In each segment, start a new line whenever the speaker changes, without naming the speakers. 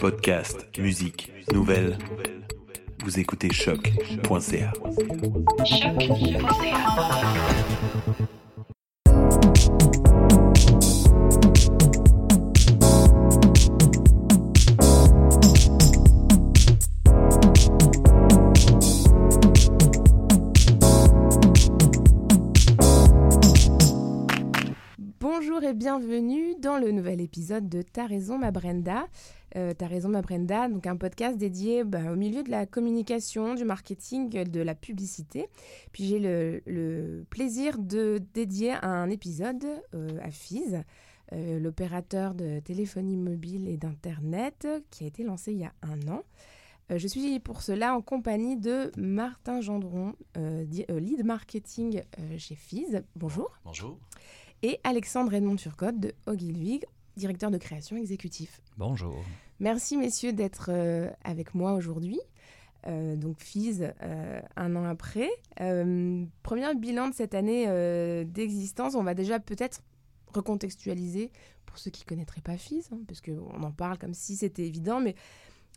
Podcast, musique, nouvelles. Vous écoutez choc.ca.
Bonjour et bienvenue dans le nouvel épisode de T'as raison ma Brenda. Euh, T'as raison ma Brenda, donc un podcast dédié bah, au milieu de la communication, du marketing, de la publicité. Puis j'ai le, le plaisir de dédier un épisode euh, à Fizz, euh, l'opérateur de téléphonie mobile et d'internet qui a été lancé il y a un an. Euh, je suis pour cela en compagnie de Martin Gendron, lead marketing euh, chez Fizz. Bonjour
Bonjour.
et Alexandre Edmond Turcotte de Ogilvy, directeur de création exécutif.
Bonjour.
Merci messieurs d'être euh, avec moi aujourd'hui. Euh, donc Fizz, euh, un an après. Premier bilan de cette année d'existence, on va déjà peut-être recontextualiser pour ceux qui ne connaîtraient pas Fizz, hein, parce qu'on en parle comme si c'était évident, mais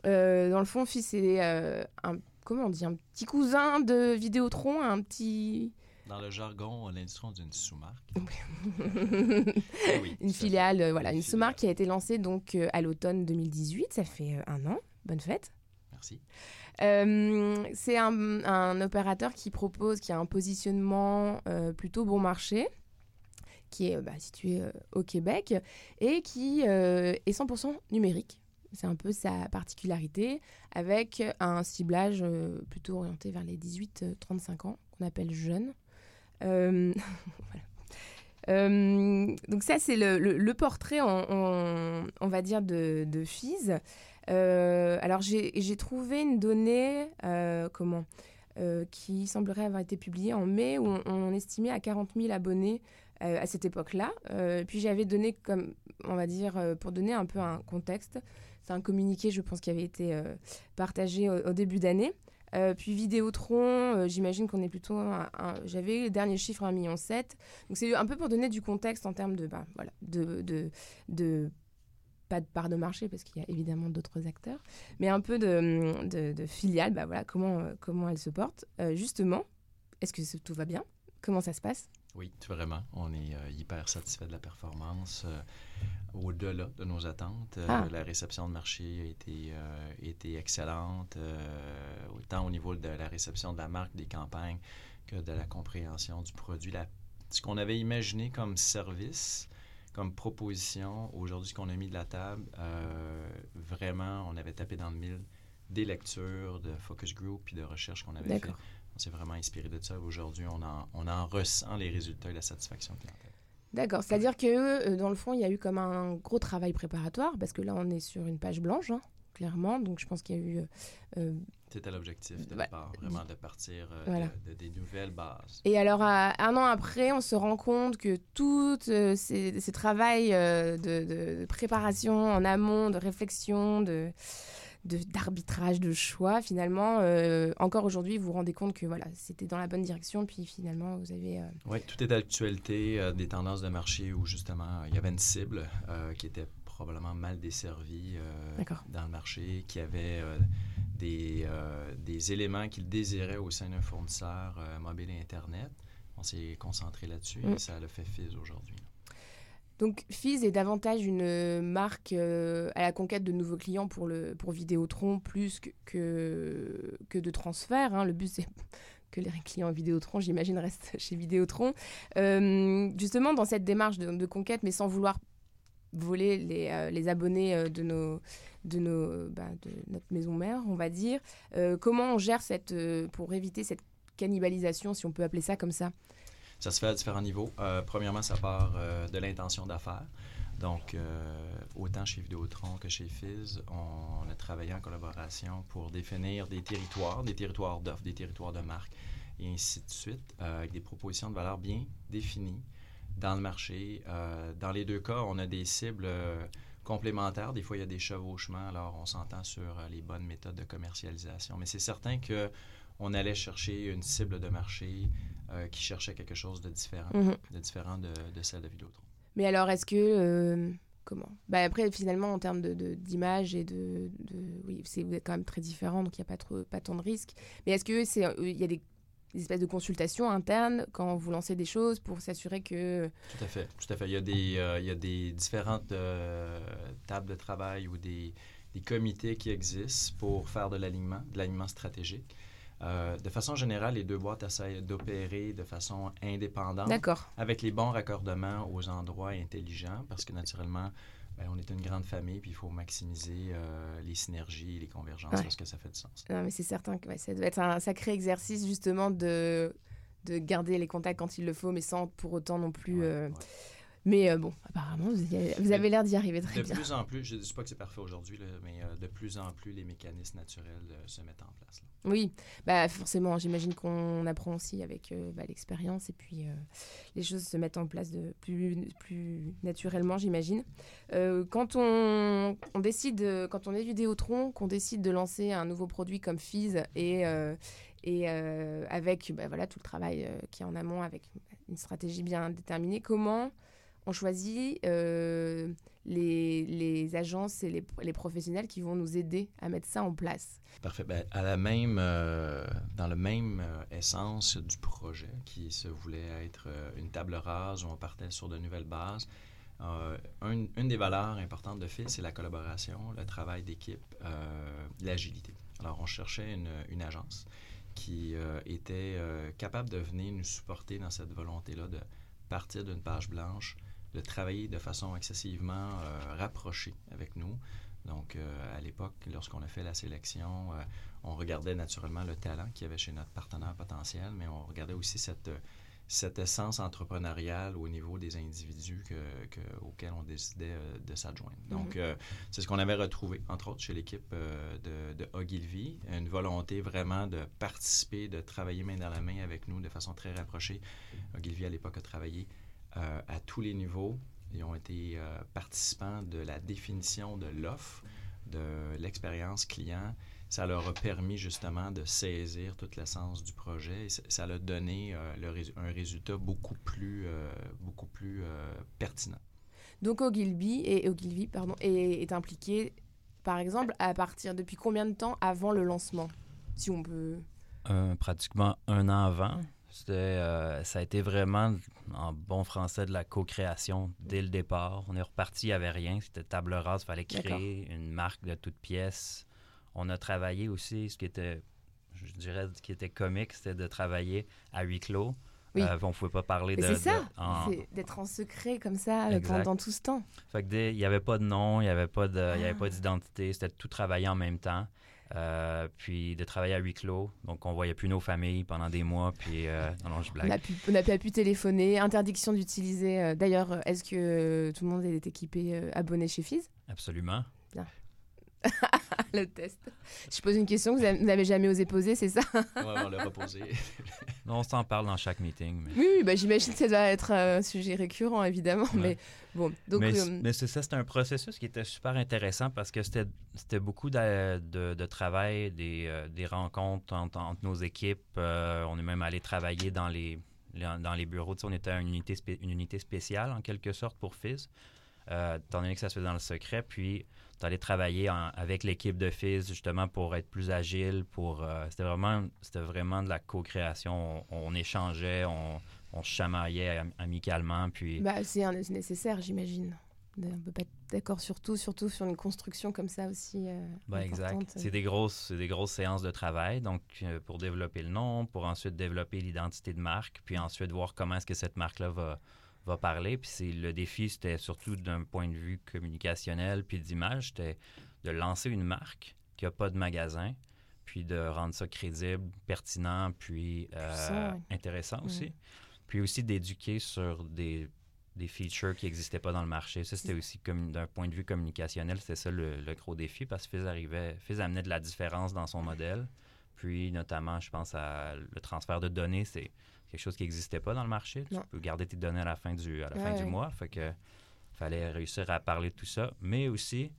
dans le fond, c'est euh, un, comment un petit cousin de Vidéotron, un petit...
Dans le jargon, l'industrie on dit une sous-marque. Oui,
une filiale, euh, voilà,
Une
sous-marque qui a été lancée donc euh, à l'automne 2018, ça fait euh, un an. Bonne fête.
Merci.
Euh, c'est un, un opérateur qui propose, qui a un positionnement plutôt bon marché, qui est bah, situé au Québec et qui est 100% numérique. C'est un peu sa particularité, avec un ciblage plutôt orienté vers les 18-35 ans, qu'on appelle jeunes. Euh. Euh, donc ça, c'est le, portrait, on, va dire, de, de Fizz. Euh, alors j'ai trouvé une donnée, comment, qui semblerait avoir été publiée en mai, où on, estimait à 40 000 abonnés à cette époque-là. Puis j'avais donné comme, on va dire, pour donner un peu un contexte, c'est un communiqué, je pense, qui avait été partagé au début d'année. Euh, puis Vidéotron, euh, j'imagine qu'on est plutôt. J'avais les derniers chiffres à 1,7 million. Donc c'est un peu pour donner du contexte en termes de, bah, voilà, de, de, de- pas de part de marché parce qu'il y a évidemment d'autres acteurs, mais un peu de, de, filiales, bah voilà, comment, euh, comment elles se portent. Euh, justement, est-ce que tout va bien? Comment ça se passe?
Oui, vraiment. On est euh, hyper satisfait de la performance. euh, Au-delà de nos attentes, Euh,
Ah.
la réception de marché a été, été excellente, autant au niveau de la réception de la marque, des campagnes, que de la compréhension du produit. La- ce qu'on avait imaginé comme service, comme proposition, aujourd'hui, ce qu'on a mis de la table, vraiment, on avait tapé dans le mille des lectures, de focus group puis de recherches qu'on avait fait. On s'est vraiment inspiré de ça. Aujourd'hui, on en, on en ressent les résultats et la satisfaction clientèle.
D'accord, c'est-à-dire que euh, dans le fond, il y a eu comme un gros travail préparatoire, parce que là, on est sur une page blanche, hein, clairement, donc je pense qu'il y a eu... euh, euh,
C'était l'objectif de
Ouais.
départ, vraiment de partir euh,
Voilà.
de, de- des nouvelles bases.
Et alors, à- un an après, on se rend compte que tout euh, ces, ces travails de, préparation en amont, de réflexion, de- d'arbitrage, de, choix, finalement, euh, encore aujourd'hui, vous vous rendez compte que voilà, c'était dans la bonne direction, puis finalement, vous avez... euh,
Oui, tout est d'actualité, euh, des tendances de marché où justement il y avait une cible euh, qui était probablement mal desservie dans le marché, qui avait des, euh, des éléments qu'il désirait au sein d'un fournisseur euh, mobile et Internet. On s'est concentré là-dessus
Mm.
et ça le fait fizz aujourd'hui.
Donc, Fizz est davantage une marque euh, à la conquête de nouveaux clients pour, le, pour Vidéotron plus que, que, de transfert. hein. Le but, c'est que les clients Vidéotron, j'imagine, restent chez Vidéotron. Euh, justement, dans cette démarche de, conquête, mais sans vouloir voler les, euh, abonnés euh, de, nos, de, nos, bah, de notre maison mère, on va dire, euh, comment on gère cette, euh, pour éviter cette cannibalisation, si on peut appeler ça comme ça?
Ça se fait à différents niveaux. Euh, premièrement, ça part euh, de l'intention d'affaires. Donc, euh, autant chez Vidéotron que chez Fizz, on a travaillé en collaboration pour définir des territoires, des territoires d'offres, des territoires de marque, et ainsi de suite, avec des propositions de valeur bien définies dans le marché. Dans les deux cas, on a des cibles complémentaires. Des fois, il y a des chevauchements, alors on s'entend sur les bonnes méthodes de commercialisation. Mais c'est certain que on allait chercher une cible de marché euh, qui cherchait quelque chose de différent,
Mhm.
de différent de, de celle de Vidéotron.
Mais alors, est-ce que, euh, comment? Bah Après, finalement, en termes d'image de, et de, de, Oui, vous êtes quand même très différents, donc il n'y a pas, trop, pas tant de risques. Mais est-ce qu'il il y a des des espèces de consultations internes quand vous lancez des choses pour s'assurer que...
Tout à fait, tout à fait. Il y a des, euh, il y a des différentes euh, tables de travail ou des, des, comités qui existent pour faire de l'alignement, de l'alignement stratégique. Euh, de façon générale, les deux boîtes essaient d'opérer de façon indépendante, avec les bons raccordements aux endroits intelligents, parce que naturellement, ben, on est une grande famille, puis il faut maximiser euh, les synergies et les convergences parce que ça fait du sens.
Non, mais c'est certain que ça doit être un sacré exercice, justement, de, de garder les contacts quand il le faut, mais sans pour autant non plus. Euh, mais euh, bon, apparemment, vous, avez l'air d'y arriver très
bien.
De
plus en plus, je ne dis pas que c'est parfait aujourd'hui, mais de plus en plus, les mécanismes naturels se mettent en place.
Oui, bah forcément, j'imagine qu'on apprend aussi avec bah, l'expérience et puis les choses se mettent en place de plus, plus naturellement, j'imagine. Euh, quand on, décide, quand on est Vidéotron, qu'on décide de lancer un nouveau produit comme Fizz et, euh, et euh, avec bah, voilà, tout le travail qui est en amont, avec une stratégie bien déterminée, comment on choisit les, les, agences et les, les, professionnels qui vont nous aider à mettre ça en place.
Parfait. Ben, à la même, dans la même essence du projet qui se voulait être une table rase où on partait sur de nouvelles bases, euh, une, des valeurs importantes de Phil, c'est la collaboration, le travail d'équipe, euh, l'agilité. Alors, on cherchait une, agence qui euh, était capable de venir nous supporter dans cette volonté-là de partir d'une page blanche, de travailler de façon excessivement rapprochée avec nous. Donc, à l'époque, lorsqu'on a fait la sélection, on regardait naturellement le talent qu'il y avait chez notre partenaire potentiel, mais on regardait aussi cette cette essence entrepreneuriale au niveau des individus que, auxquels on décidait euh, de s'adjoindre. Mhm. Donc, euh, c'est ce qu'on avait retrouvé, entre autres, chez l'équipe euh, de, de Ogilvy, une volonté vraiment de participer, de travailler main dans la main avec nous de façon très rapprochée. Ogilvy, à l'époque, a travaillé à tous les niveaux. Ils ont été participants de la définition de l'offre, de l'expérience client, ça leur a permis justement de saisir toute l'essence du projet et ça leur a donné euh, un résultat beaucoup plus, euh, beaucoup plus euh, pertinent.
Donc Ogilvy, et, Ogilvy pardon, est, est, impliqué, par exemple, à partir depuis combien de temps avant le lancement, si on peut...
pratiquement un an avant. Ça a été vraiment, en bon français, de la co-création dès le départ. On est reparti, il n'y avait rien. C'était table rase, il fallait créer une marque de toutes pièces on a travaillé aussi, ce qui était, je dirais, ce qui était comique, c'était de travailler à huis clos. Oui. Euh, on ne pouvait pas parler de.
C'est ça, d'être en secret comme ça euh, pendant tout ce temps.
Fait que il n'y avait pas de nom, il n'y avait pas ah. d'identité, c'était tout travailler en même temps. Euh, puis de travailler à huis clos, donc on voyait plus nos familles pendant des mois, puis non, non, je blague.
On n'a pas pu téléphoner, interdiction d'utiliser. D'ailleurs, est-ce que tout le monde est équipé, abonné chez Fizz?
Absolument.
Bien. le test. Je pose une question que vous n'avez jamais osé poser, c'est ça?
Oui, on l'a pas
on s'en parle dans chaque meeting.
Oui, bah, j'imagine que ça doit être un sujet récurrent, évidemment. Mais bon, donc.
Mais, euh, c'est ça, c'était un processus qui était super intéressant parce que c'était beaucoup de, de, travail, des, euh, des rencontres entre, nos équipes. Euh, on est même allé travailler dans les, dans les bureaux. on était une unité, une unité spéciale, en quelque sorte, pour FIS. Euh, étant donné que ça se fait dans le secret, puis d'aller travailler avec l'équipe de FIS justement pour être plus agile. Pour, euh, c'était, vraiment, c'était vraiment de la co-création. On, échangeait, on, on se chamaillait amicalement. Puis...
Bah, c'est, nécessaire, j'imagine. On ne peut pas être d'accord sur tout, surtout sur une construction comme ça aussi. Euh,
ben, exact. C'est des, grosses, des grosses séances de travail. Donc, euh, pour développer le nom, pour ensuite développer l'identité de marque, puis ensuite voir comment est-ce que cette marque-là va, va parler. Puis c'est, le défi, c'était surtout d'un point de vue communicationnel puis d'image, c'était de lancer une marque qui n'a pas de magasin, puis de rendre ça crédible, pertinent, puis euh, intéressant aussi. Puis aussi d'éduquer sur des, des features qui n'existaient pas dans le marché. Ça, c'était aussi comme d'un point de vue communicationnel, c'était ça le, gros défi parce que Fizz arrivait, Fizz amenait de la différence dans son modèle. Puis notamment, je pense à le transfert de données, c'est quelque chose qui n'existait pas dans le marché. Tu peux garder tes données à la fin du, à la fin du mois. Fait que fallait réussir à parler de tout ça. Mais aussi,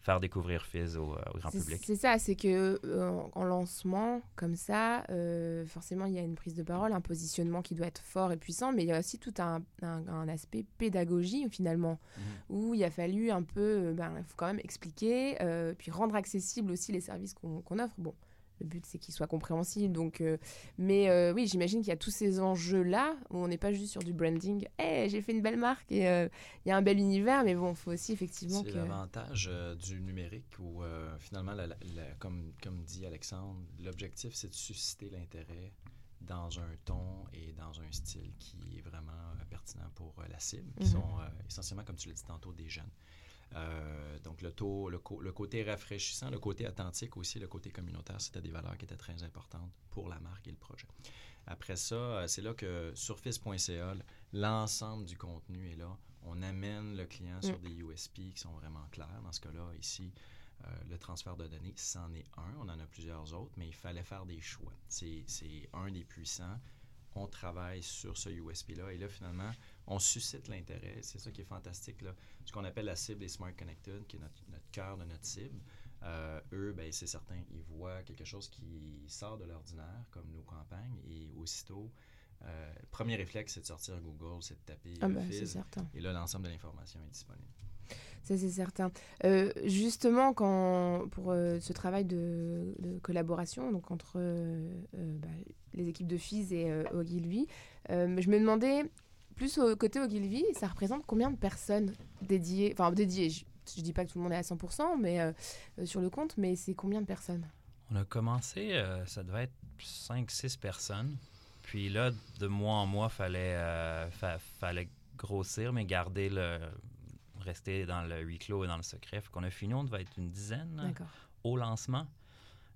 faire découvrir Fizz au, au grand public.
C'est ça, c'est que euh, en- en lancement, comme ça, euh, forcément, il y a une prise de parole, un positionnement qui doit être fort et puissant, mais il y a aussi tout un, un- un aspect pédagogie, finalement,
Mhm.
où il a fallu un peu, euh, ben, faut quand même expliquer, euh, puis rendre accessibles aussi les services qu'on offre. Bon, le but, c'est qu'ils soient compréhensibles, donc... euh, mais euh, oui, j'imagine qu'il y a tous ces enjeux-là, où on n'est pas juste sur du branding. « Hey, j'ai fait une belle marque, et euh, il y a un bel univers, mais bon, il faut aussi effectivement
C'est
que...
l'avantage du numérique où finalement, la- la- la- comme, comme dit Alexandre, l'objectif c'est de susciter l'intérêt dans un ton et dans un style qui est vraiment pertinent pour la cible, qui
Mhm.
sont essentiellement, comme tu l'as dit tantôt, des jeunes. Euh, donc le taux, le, co- le côté rafraîchissant, le côté authentique aussi, le côté communautaire, c'était des valeurs qui étaient très importantes pour la marque et le projet. Après ça, euh, c'est là que sur fils.ca, l'ensemble du contenu est là. On amène le client sur des USP qui sont vraiment clairs. Dans ce cas-là, ici, euh, le transfert de données, c'en est un. On en a plusieurs autres, mais il fallait faire des choix. C'est un des puissants. On travaille sur ce USP-là et là, finalement, on suscite l'intérêt. C'est ça qui est fantastique. Là. Ce qu'on appelle la cible des Smart Connected, qui est notre, notre cœur de notre cible. Euh, eux, ben, c'est certain, ils voient quelque chose qui sort de l'ordinaire, comme nos campagnes, et aussitôt, euh, le premier réflexe, c'est de sortir Google, c'est de taper
Ah
euh, Fizz,
certain.
et là, l'ensemble de l'information est disponible.
Ça, c'est certain. Euh, justement, quand, pour euh, ce travail de, collaboration donc entre euh, bah, les équipes de FIS et Ogilvy, je me demandais, plus au côté Ogilvy, ça représente combien de personnes dédiées? Enfin, dédiées, je, je dis pas que tout le monde est à 100%, mais sur le compte, mais c'est combien de personnes?
On a commencé, ça devait être 5-6 personnes. Puis là, de mois en mois, fallait, fa- fallait grossir, mais garder le. Rester dans le huis clos et dans le secret. Fait qu'on a fini, on devait être une dizaine
D'accord.
au lancement.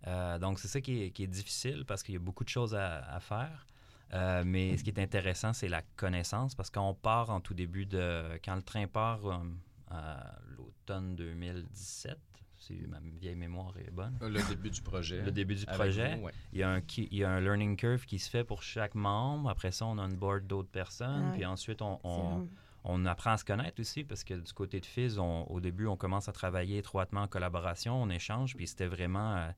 Euh, donc, c'est ça qui est, qui est difficile parce qu'il y a beaucoup de choses à, à faire. Euh, mais ce qui est intéressant, c'est la connaissance parce qu'on part en tout début de. Quand le train part euh, à l'automne 2017, si ma vieille mémoire est bonne,
Le début du projet.
le début du projet,
vous, ouais.
il y, a un, qui- il y a un learning curve qui se fait pour chaque membre. Après ça, on on board d'autres personnes.
Ah ouais.
Puis ensuite, on,
C'est
on, apprend à se connaître aussi parce que du côté de Fizz, on- au début, on commence à travailler étroitement en collaboration, on échange, puis c'était vraiment euh,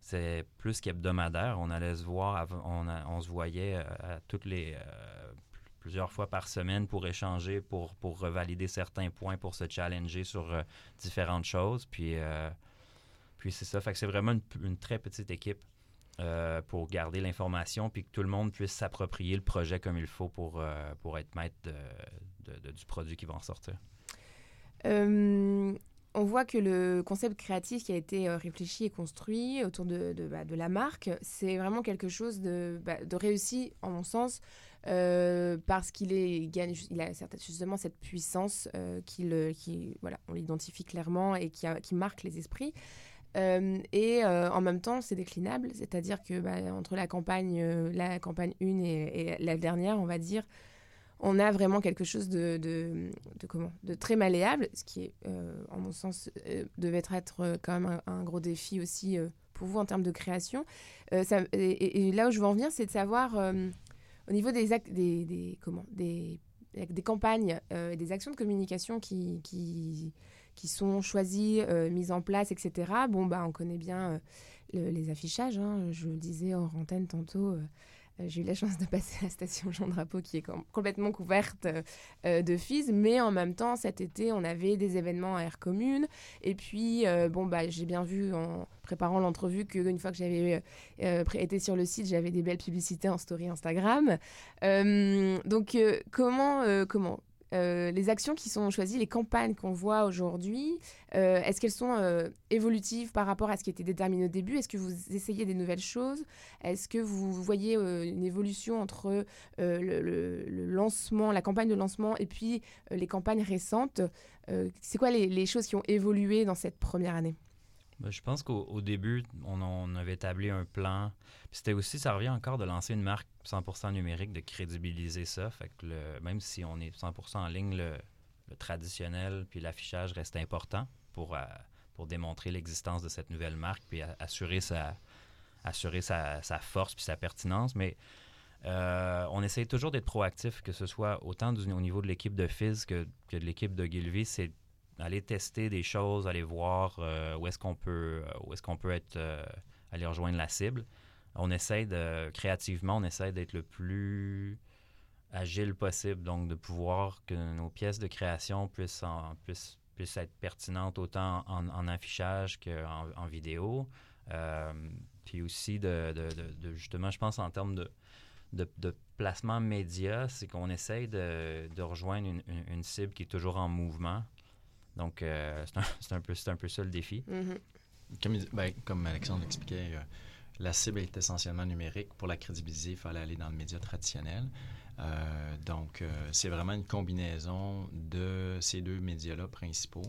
c'est plus qu'hebdomadaire. On allait se voir, on, se voyait euh, toutes les euh, plusieurs fois par semaine pour échanger, pour, pour revalider certains points, pour se challenger sur différentes choses. Puis, puis c'est ça. Fait c'est vraiment une très petite équipe. Euh, pour garder l'information puis que tout le monde puisse s'approprier le projet comme il faut pour, euh, pour être maître de- du produit qui va en sortir.
Euh, on voit que le concept créatif qui a été réfléchi et construit autour de, bah, la marque, c'est vraiment quelque chose de, bah, réussi, en mon sens, parce qu'il il il a justement cette puissance euh, qui, voilà, on l'identifie clairement et qui, qui marque les esprits. Euh, et euh, en même temps, c'est déclinable, c'est-à-dire que bah, entre la campagne, euh, la campagne 1 et, la dernière, on va dire, on a vraiment quelque chose de, comment, de très malléable, ce qui, est, en mon sens, devait être quand même un, gros défi aussi pour vous en termes de création. Et, là où je veux en venir, c'est de savoir, au niveau des, comment, des, campagnes, et des actions de communication qui, qui sont choisies, euh, mises en place, etc. Bon, bah, on connaît bien euh, le- les affichages. hein. Je le disais en antenne tantôt. euh, J'ai eu la chance de passer à la station Jean Drapeau qui est com- complètement couverte de FIS, mais en même temps, cet été, on avait des événements à air commune. Et puis, bon, bah, j'ai bien vu en préparant l'entrevue qu'une fois que j'avais été sur le site, j'avais des belles publicités en story Instagram. Donc, comment, comment euh, les actions qui sont choisies, les campagnes qu'on voit aujourd'hui, euh, est-ce qu'elles sont euh, évolutives par rapport à ce qui était déterminé au début? Est-ce que vous essayez des nouvelles choses? Est-ce que vous voyez une évolution entre le, lancement, la campagne de lancement et puis les campagnes récentes? C'est quoi les choses qui ont évolué dans cette première année?
Ben, je pense qu'au au début, on, avait établi un plan. C'était aussi, ça revient encore de lancer une marque 100% numérique, de crédibiliser ça. Fait que le- même si on est 100% en ligne, le, traditionnel puis l'affichage reste important pour, euh, pour démontrer l'existence de cette nouvelle marque puis assurer sa, assurer sa, force puis sa pertinence. Mais euh, on essaye toujours d'être proactif, que ce soit autant au niveau de l'équipe de Fizz que, de l'équipe de Gilvy. Aller tester des choses, aller voir euh, où est-ce qu'on peut, où est-ce qu'on peut être, euh, aller rejoindre la cible. On essaie de, créativement, on essaie d'être le plus agile possible, donc de pouvoir que nos pièces de création puissent, en, puissent, puissent être pertinentes autant en, affichage qu'en en vidéo. Euh, puis aussi, de, justement, je pense en termes de, placement média, c'est qu'on essaye de, rejoindre une, cible qui est toujours en mouvement. Donc, euh, c'est un, un, un peu ça le défi.
Mm-hmm.
comme, ben, comme, Alexandre l'expliquait, euh, la cible est essentiellement numérique. Pour la crédibiliser, il fallait aller dans le média traditionnel. Euh, donc, c'est vraiment une combinaison de ces deux médias-là principaux.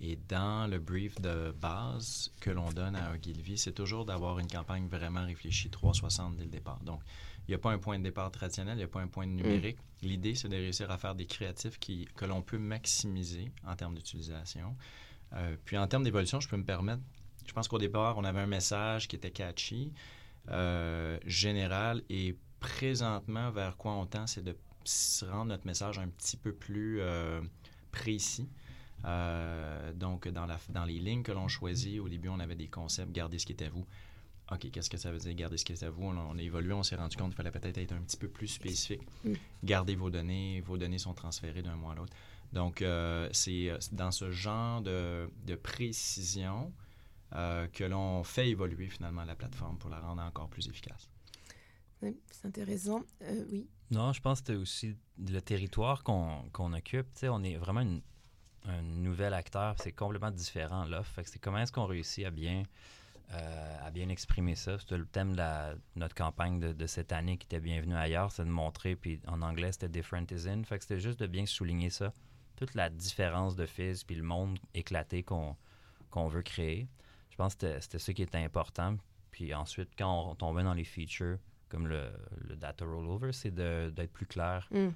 Et dans le brief de base que l'on donne à Ogilvy, c'est toujours d'avoir une campagne vraiment réfléchie 360 dès le départ. Donc, il n'y a pas un point de départ traditionnel, il n'y a pas un point de numérique. Mm. L'idée, c'est de réussir à faire des créatifs qui, que l'on peut maximiser en termes d'utilisation. Euh, puis en termes d'évolution, je peux me permettre, je pense qu'au départ, on avait un message qui était catchy, euh, général, et présentement, vers quoi on tend, c'est de rendre notre message un petit peu plus euh, précis. Euh, donc, dans, la, dans les lignes que l'on choisit, au début, on avait des concepts, gardez ce qui est à vous. OK, qu'est-ce que ça veut dire, gardez ce qui est à vous? On, a évolué, on s'est rendu compte qu'il fallait peut-être être un petit peu plus spécifique. Mm. Gardez vos données, vos données sont transférées d'un mois à l'autre. Donc, euh, c'est dans ce genre de, de précision euh, que l'on fait évoluer finalement la plateforme pour la rendre encore plus efficace.
Oui, c'est intéressant. oui.
Non, je pense que c'est aussi le territoire qu'on occupe. On est vraiment une, un nouvel acteur, c'est complètement différent l'offre. c'est comment est-ce qu'on réussit à bien, euh, à bien exprimer ça. C'était le thème de notre campagne de, cette année qui était Bienvenue ailleurs, c'est de montrer, puis en anglais c'était Different is in. Fait que c'était juste de bien souligner ça, toute la différence de Fizz, puis le monde éclaté qu'on veut créer. Je pense que c'était ça qui était important. Puis ensuite, quand on tombait dans les features, comme le, data rollover, c'est d'être plus clair. Mm.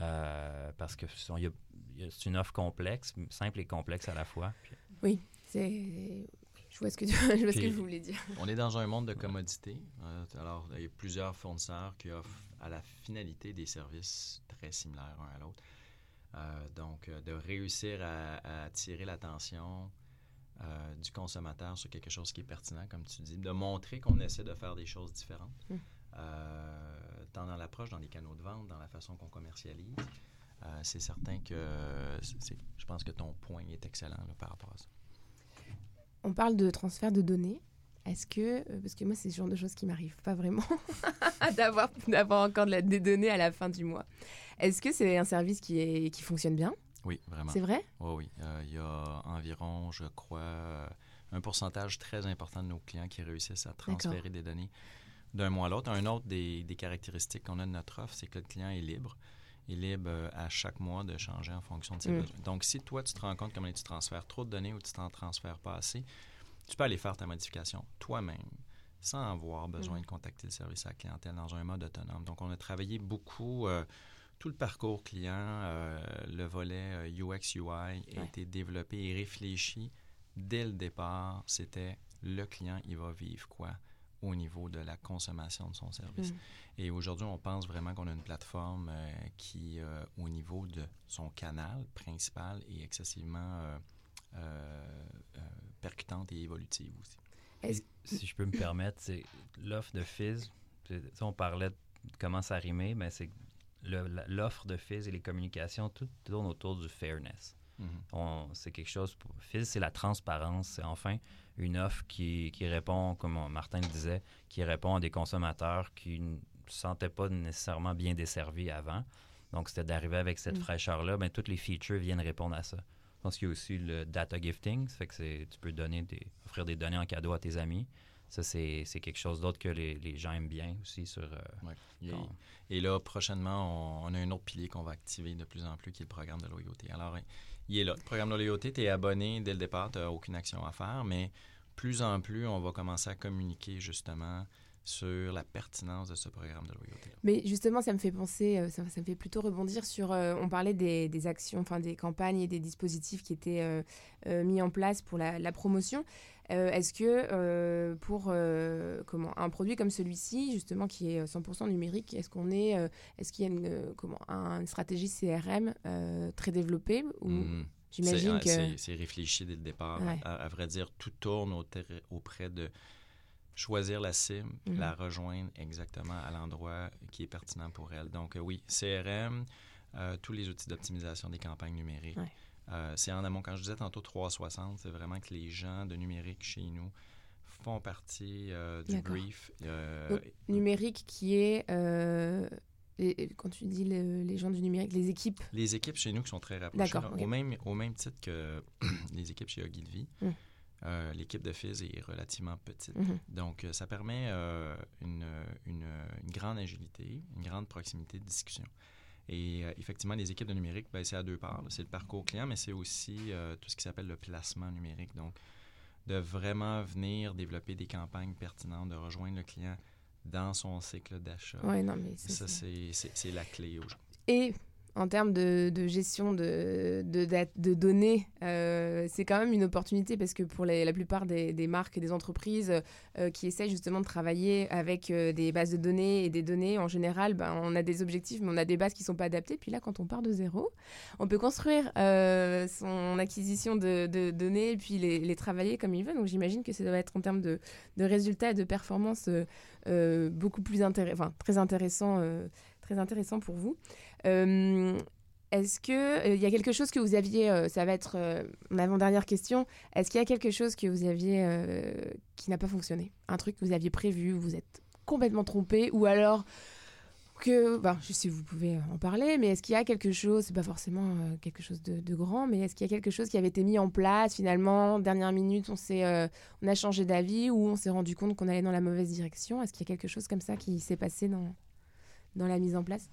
Euh, parce que a c'est une offre complexe, simple et complexe à la fois.
Oui, c'est. Je vois ce que, tu... je vois ce que vous voulez dire.
On est dans un monde de commodité. Euh, alors, il y a plusieurs fournisseurs qui offrent à la finalité des services très similaires un à l'autre. Euh, donc, euh, de réussir à, attirer l'attention du consommateur sur quelque chose qui est pertinent, comme tu dis, de montrer qu'on essaie de faire des choses différentes, hum. tant dans l'approche, dans les canaux de vente, dans la façon qu'on commercialise. C'est certain que je pense que ton point est excellent par rapport à ça.
On parle de transfert de données. Est-ce que, euh, parce que moi, c'est ce genre de choses qui m'arrivent pas vraiment, d'avoir, d'avoir encore de la, des données à la fin du mois. Est-ce que c'est un service qui, est, qui fonctionne bien?
Oui, vraiment.
C'est vrai?
Oui, oui. Euh, il y a environ, je crois, un pourcentage très important de nos clients qui réussissent à transférer des données d'un mois à l'autre. Un autre des, des caractéristiques qu'on a de notre offre, c'est que le client est libre est libre euh, à chaque mois de changer en fonction de ses mm. besoins. Donc, si toi, tu te rends compte comment tu transfères trop de données ou tu t'en transfères pas assez, tu peux aller faire ta modification toi-même sans avoir besoin mm. de contacter le service à la clientèle dans un mode autonome. Donc, on a travaillé beaucoup euh, tout le parcours client, euh, le volet UX UI a été développé et réfléchi dès le départ. C'était le client, il va vivre quoi? Au niveau de la consommation de son service. Mm. Et aujourd'hui, on pense vraiment qu'on a une plateforme euh, qui, euh, au niveau de son canal principal, est excessivement euh, percutante et évolutive aussi.
si je peux me permettre, c'est l'offre de Fizz. On parlait de comment ça rimait, mais c'est l'offre de Fizz et les communications, tout tourne autour du fairness. Mm-hmm. C'est quelque chose. Pour, Fizz, c'est la transparence. C'est enfin une offre qui, qui, répond, comme Martin le disait, qui répond à des consommateurs qui se sentaient pas nécessairement bien desservis avant. Donc, c'était d'arriver avec cette mm. fraîcheur-là. Bien, toutes les features viennent répondre à ça. Je pense qu'il y a aussi le data gifting. Ça fait que tu peux donner des, offrir des données en cadeau à tes amis. Ça, c'est quelque chose d'autre que les, les, gens aiment bien aussi sur...
Euh, et, là, prochainement, on, on, a un autre pilier qu'on va activer de plus en plus, qui est le programme de loyauté. Alors, il est là. Le programme de loyauté, tu es abonné dès le départ, tu n'as aucune action à faire, mais plus en plus, on va commencer à communiquer justement sur la pertinence de ce programme de loyauté.
Mais justement, ça me fait penser, euh, ça, me fait plutôt rebondir sur, euh, on parlait des, actions, enfin des campagnes et des dispositifs qui étaient euh, mis en place pour la, promotion. Est-ce que pour comment un produit comme celui-ci, justement qui est 100% numérique, est-ce qu'on est, est-ce qu'il y a une, comment, une stratégie CRM très développée ou...
Mmh.
J'imagine que.
C'est, réfléchi dès le départ.
Ouais.
À, à vrai dire, tout tourne au auprès de choisir la cible,
Mhm.
la rejoindre exactement à l'endroit qui est pertinent pour elle. Donc, euh, oui, CRM, euh, tous les outils d'optimisation des campagnes numériques.
Ouais.
Euh, c'est en amont. Quand je disais tantôt 360, c'est vraiment que les gens de numérique chez nous font partie euh, du brief.
Donc, numérique qui est. les- quand tu dis le- les gens du numérique, les équipes.
Les équipes chez nous qui sont très rapprochées, là, au, même, au même titre que les équipes chez Ogilvy,
Mm.
Euh, l'équipe de Fizz est relativement petite.
Mhm.
Donc, euh, ça permet euh, une, une- une grande agilité, une grande proximité de discussion. Et euh, effectivement, les équipes de numérique, ben, c'est à deux parts. C'est le parcours client, mais c'est aussi tout ce qui s'appelle le placement numérique. Donc, de vraiment venir développer des campagnes pertinentes, de rejoindre le client dans son cycle d'achat.
Ouais, non, mais ça,
Ça,
c'est
la clé aujourd'hui.
Et en termes de, gestion de, données, euh, c'est quand même une opportunité parce que pour la plupart des, marques et des entreprises euh, qui essayent justement de travailler avec euh, des bases de données et des données, en général, ben, on a des objectifs, mais on a des bases qui ne sont pas adaptées. Puis là, quand on part de zéro, on peut construire euh, son acquisition de, données et puis les, travailler comme il veut. Donc j'imagine que ça doit être en termes de, résultats et de performance euh, euh, beaucoup plus intéressant, très intéressant, euh, très intéressant pour vous. Euh, est-ce que il y a quelque chose que vous aviez, euh, ça va être euh, mon avant-dernière question, est-ce qu'il y a quelque chose que vous aviez euh, qui n'a pas fonctionné? Un truc que vous aviez prévu, vous êtes complètement trompé, ou alors que, ben, je sais si vous pouvez en parler, mais est-ce qu'il y a quelque chose, c'est pas forcément euh, quelque chose de, grand, mais est-ce qu'il y a quelque chose qui avait été mis en place finalement, dernière minute, on s'est, euh, on a changé d'avis ou on s'est rendu compte qu'on allait dans la mauvaise direction? Est-ce qu'il y a quelque chose comme ça qui s'est passé dans, dans la mise en place?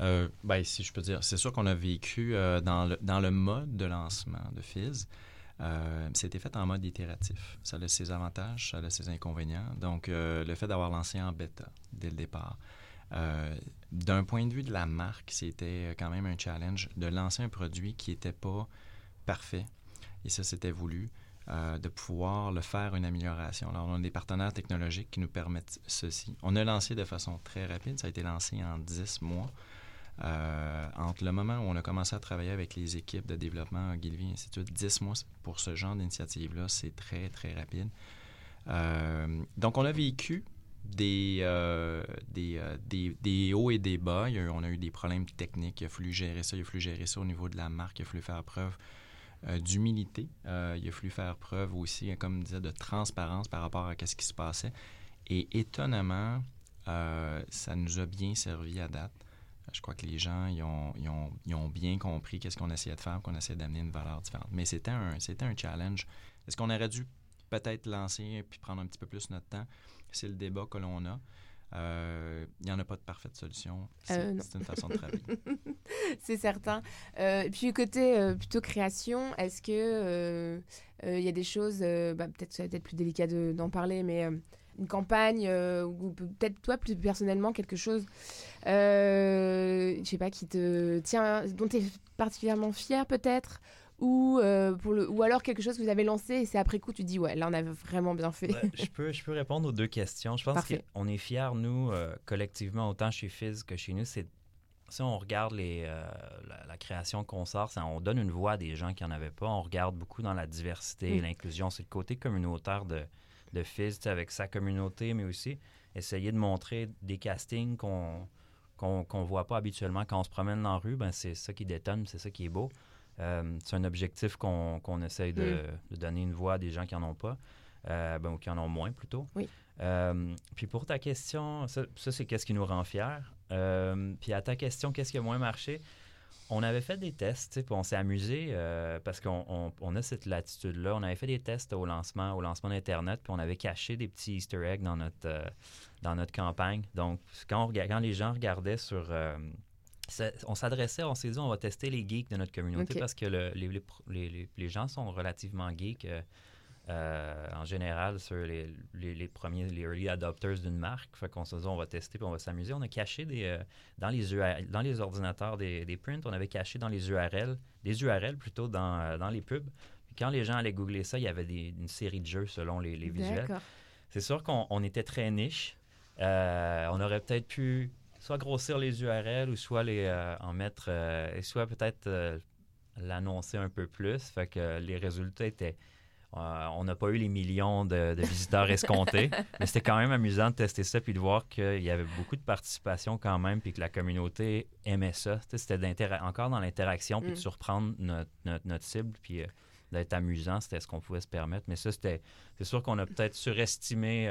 Euh, ben, si je peux dire, c'est sûr qu'on a vécu euh, dans, le, dans le mode de lancement de Fizz. Euh, c'était fait en mode itératif. Ça a ses avantages, ça a ses inconvénients. Donc, le fait d'avoir lancé en bêta dès le départ, d'un point de vue de la marque, c'était quand même un challenge de lancer un produit qui n'était pas parfait. Et ça, c'était voulu. Euh, de pouvoir le faire une amélioration. Alors, on a des partenaires technologiques qui nous permettent ceci. On a lancé de façon très rapide. Ça a été lancé en 10 mois. Euh, entre le moment où on a commencé à travailler avec les équipes de développement ainsi de suite, 10 mois pour ce genre d'initiative-là, c'est très, très rapide. Euh, donc, on a vécu des, des, des, hauts et des bas. On a eu des problèmes techniques. Il a fallu gérer ça. Il a fallu gérer ça au niveau de la marque. Il a fallu faire preuve d'humilité. Euh, il a fallu faire preuve aussi, comme je disais, de transparence par rapport à ce qui se passait. Et étonnamment, euh, ça nous a bien servi à date. Je crois que les gens ont, ont bien compris qu'est-ce qu'on essayait de faire, qu'on essayait d'amener une valeur différente. Mais c'était un, c'était un challenge. Est-ce qu'on aurait dû peut-être lancer puis prendre un petit peu plus notre temps? C'est le débat que l'on a. Euh, Il n'y en a pas de parfaite solution. C'est
Euh,
c'est une façon de travailler.
c'est certain. Euh, puis côté euh, plutôt création, est-ce que euh, euh, il y a des choses, euh, bah, peut-être ça va être plus délicat de- d'en parler, mais euh, une campagne euh, ou peut-être toi plus personnellement quelque chose, euh, je sais pas, qui te tient, dont tu es particulièrement fier peut-être? Ou, euh, pour le, ou alors quelque chose que vous avez lancé et c'est après coup tu dis ouais là on a vraiment bien fait.
Je, peux, je peux répondre aux deux questions. Je pense qu'on est fiers, nous, euh, collectivement, autant chez Fizz que chez nous. C'est si on regarde les, euh, la, la création qu'on sort, ça, on donne une voix à des gens qui n'en avaient pas. On regarde beaucoup dans la diversité,
Mm.
l'inclusion. C'est le côté communautaire de, de Fizz, avec sa communauté, mais aussi essayer de montrer des castings qu'on qu'on qu'on voit pas habituellement quand on se promène dans la rue. Ben, c'est ça qui détonne, c'est ça qui est beau. Euh, c'est un objectif qu'on qu'on essaye de, de donner une voix à des gens qui n'en ont pas, euh, ben, ou qui en ont moins plutôt.
Oui.
Euh, puis pour ta question, ça, ça, c'est qu'est-ce qui nous rend fiers. Puis à ta question, qu'est-ce qui a moins marché? On avait fait des tests, puis on s'est amusé parce qu'on on- on a cette latitude-là. On avait fait des tests au lancement, au lancement d'Internet, puis on avait caché des petits Easter eggs dans notre, dans notre campagne. Donc, quand, on quand les gens regardaient sur... ça- on s'adressait, on s'est dit, on va tester les geeks de notre communauté parce que le- les, gens sont relativement geeks euh, euh, en général sur les, premiers, les early adopters d'une marque. Fait qu'on s'est dit, on va tester puis on va s'amuser. On a caché des, euh, dans, les URL dans les ordinateurs des, des prints, on avait caché dans les URL, des URL plutôt dans, dans les pubs. Puis quand les gens allaient googler ça, il y avait des- une série de jeux selon les, visuels. C'est sûr qu'on on était très niche. On aurait peut-être pu soit grossir les URL ou soit les euh, en mettre, euh, et soit peut-être euh, l'annoncer un peu plus. Fait que les résultats étaient. on n'a pas eu les millions de, de visiteurs escomptés, mais c'était quand même amusant de tester ça puis de voir qu'il y avait beaucoup de participation quand même puis que la communauté aimait ça. C'était encore dans l'interaction puis
Mm.
de surprendre notre, notre, notre cible puis d'être amusant, c'était ce qu'on pouvait se permettre. Mais ça, c'était. C'est sûr qu'on a peut-être surestimé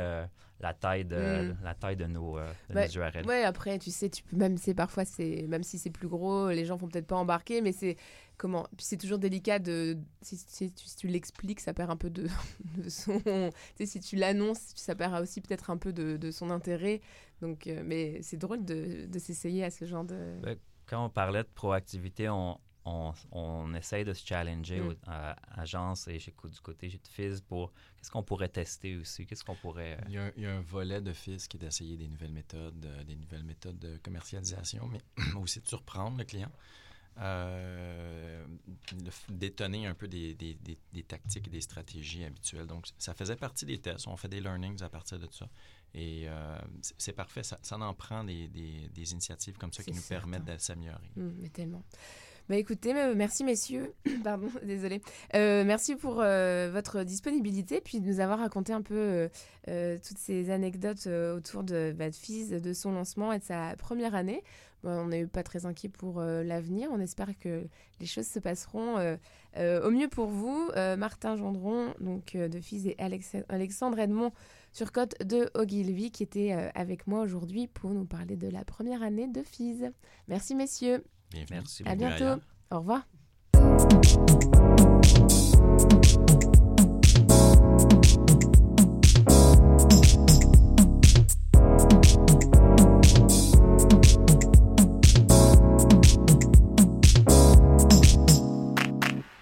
la, taille de,
Mm.
la taille de nos, euh, de nos URL.
Ouais, après, tu sais, tu peux même parfois c'est même si c'est plus gros, les gens vont peut-être pas embarquer, mais c'est comment Puis c'est toujours délicat de si, si tu, si tu l'expliques, ça perd un peu de, de son. Tu sais, si tu l'annonces, ça perd aussi peut-être un peu de, de son intérêt. Donc, euh, mais c'est drôle de, de s'essayer à ce genre de.
Quand on parlait de proactivité, on, on, on essaye de se challenger
Mm.
aux- à agence et chez, du côté de Fizz pour qu'est-ce qu'on pourrait tester aussi, qu'est-ce qu'on pourrait... euh,
Il y, a un, il y a un volet de FIS qui est d'essayer des nouvelles méthodes, euh, des nouvelles méthodes de commercialisation, mais aussi de surprendre le client. Euh, de d'étonner un peu des, des- des- des tactiques et des stratégies habituelles. Donc, ça faisait partie des tests. On fait des learnings à partir de ça. Et euh, c'est- parfait. Ça, ça en prend des, des- des initiatives comme ça qui nous
certain.
permettent de s'améliorer.
Mm, mais tellement. Bah écoutez, merci messieurs, pardon, désolé. Euh, merci pour euh, votre disponibilité, puis de nous avoir raconté un peu euh, toutes ces anecdotes autour de, bah, de Fizz, de son lancement et de sa première année. On n'est pas très inquiet pour l'avenir. On espère que les choses se passeront au mieux pour vous. Martin Gendron, donc de Fizz, et Alex- Alexandre Edmond sur côte de Ogilvy, qui était avec moi aujourd'hui pour nous parler de la première année de Fizz. Merci messieurs.
Bienvenue.
Merci
À bientôt.
ailleurs.
Au revoir.